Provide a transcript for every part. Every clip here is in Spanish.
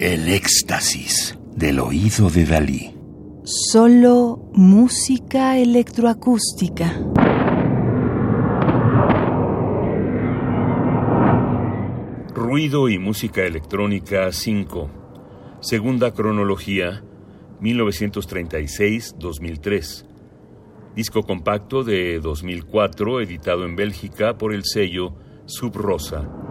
El éxtasis del oído de Dalí. Solo música electroacústica. Ruido y música electrónica 5. Segunda cronología 1936-2003. Disco compacto de 2004 editado en Bélgica por el sello Subrosa.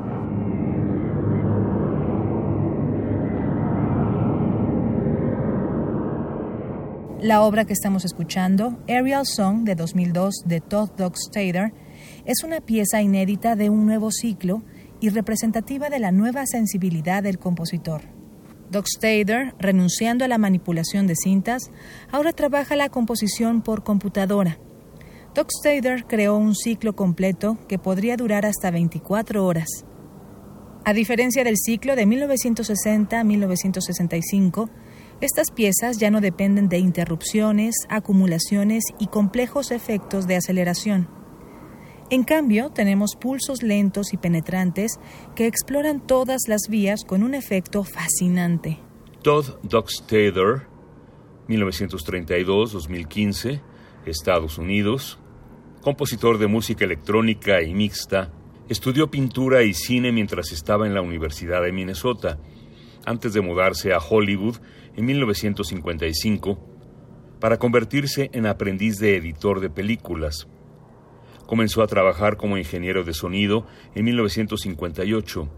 La obra que estamos escuchando, Aerial Song de 2002 de Todd Dockstader, es una pieza inédita de un nuevo ciclo y representativa de la nueva sensibilidad del compositor. Dockstader, renunciando a la manipulación de cintas, ahora trabaja la composición por computadora. Dockstader creó un ciclo completo que podría durar hasta 24 horas. A diferencia del ciclo de 1960 a 1965, estas piezas ya no dependen de interrupciones, acumulaciones y complejos efectos de aceleración. En cambio, tenemos pulsos lentos y penetrantes que exploran todas las vías con un efecto fascinante. Todd Dockstader, 1932-2015, Estados Unidos, compositor de música electrónica y mixta, estudió pintura y cine mientras estaba en la Universidad de Minnesota, antes de mudarse a Hollywood en 1955 para convertirse en aprendiz de editor de películas. Comenzó a trabajar como ingeniero de sonido en 1958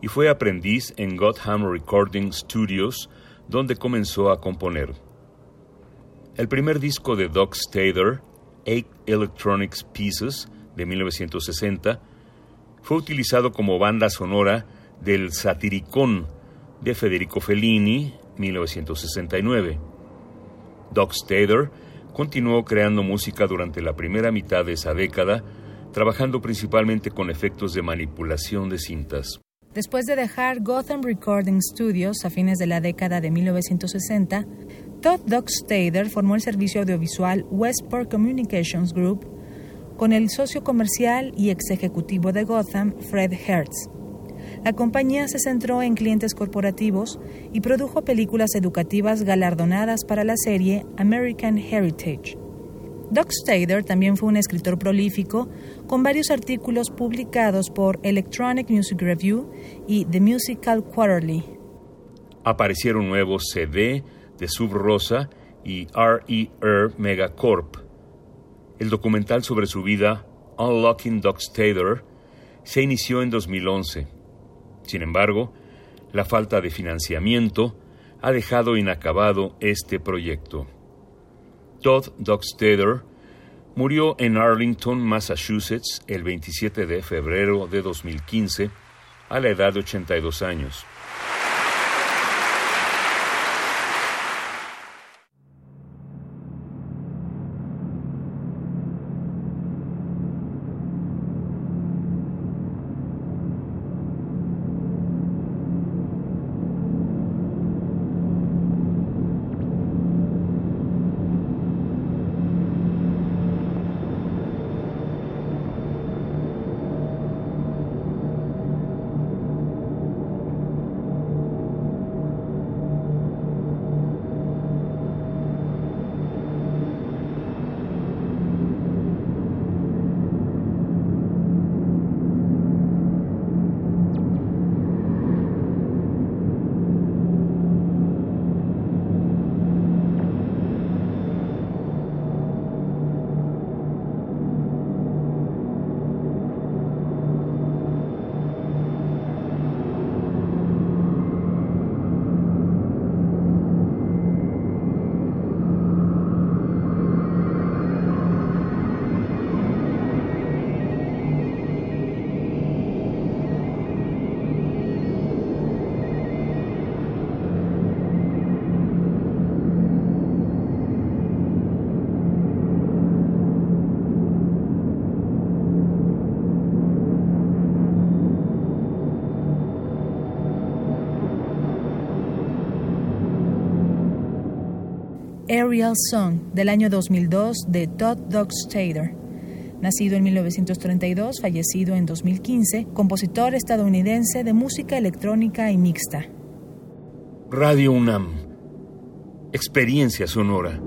y fue aprendiz en Gotham Recording Studios, donde comenzó a componer. El primer disco de Doc Stader, Eight Electronics Pieces, de 1960, fue utilizado como banda sonora del Satiricón de Federico Fellini, 1969. Doc Stader continuó creando música durante la primera mitad de esa década, trabajando principalmente con efectos de manipulación de cintas. Después de dejar Gotham Recording Studios a fines de la década de 1960, Todd Doc Stader formó el servicio audiovisual Westport Communications Group con el socio comercial y ex ejecutivo de Gotham, Fred Hertz. La compañía se centró en clientes corporativos y produjo películas educativas galardonadas para la serie American Heritage. Doc Stader también fue un escritor prolífico, con varios artículos publicados por Electronic Music Review y The Musical Quarterly. Aparecieron nuevos CD de Sub Rosa y RER Megacorp. El documental sobre su vida, Unlocking Doc Stader, se inició en 2011. Sin embargo, la falta de financiamiento ha dejado inacabado este proyecto. Todd Dockstader murió en Arlington, Massachusetts, el 27 de febrero de 2015, a la edad de 82 años. Aerial Song del año 2002 de Todd Dockstader. Nacido en 1932, fallecido en 2015, compositor estadounidense de música electrónica y mixta. Radio UNAM. Experiencia sonora.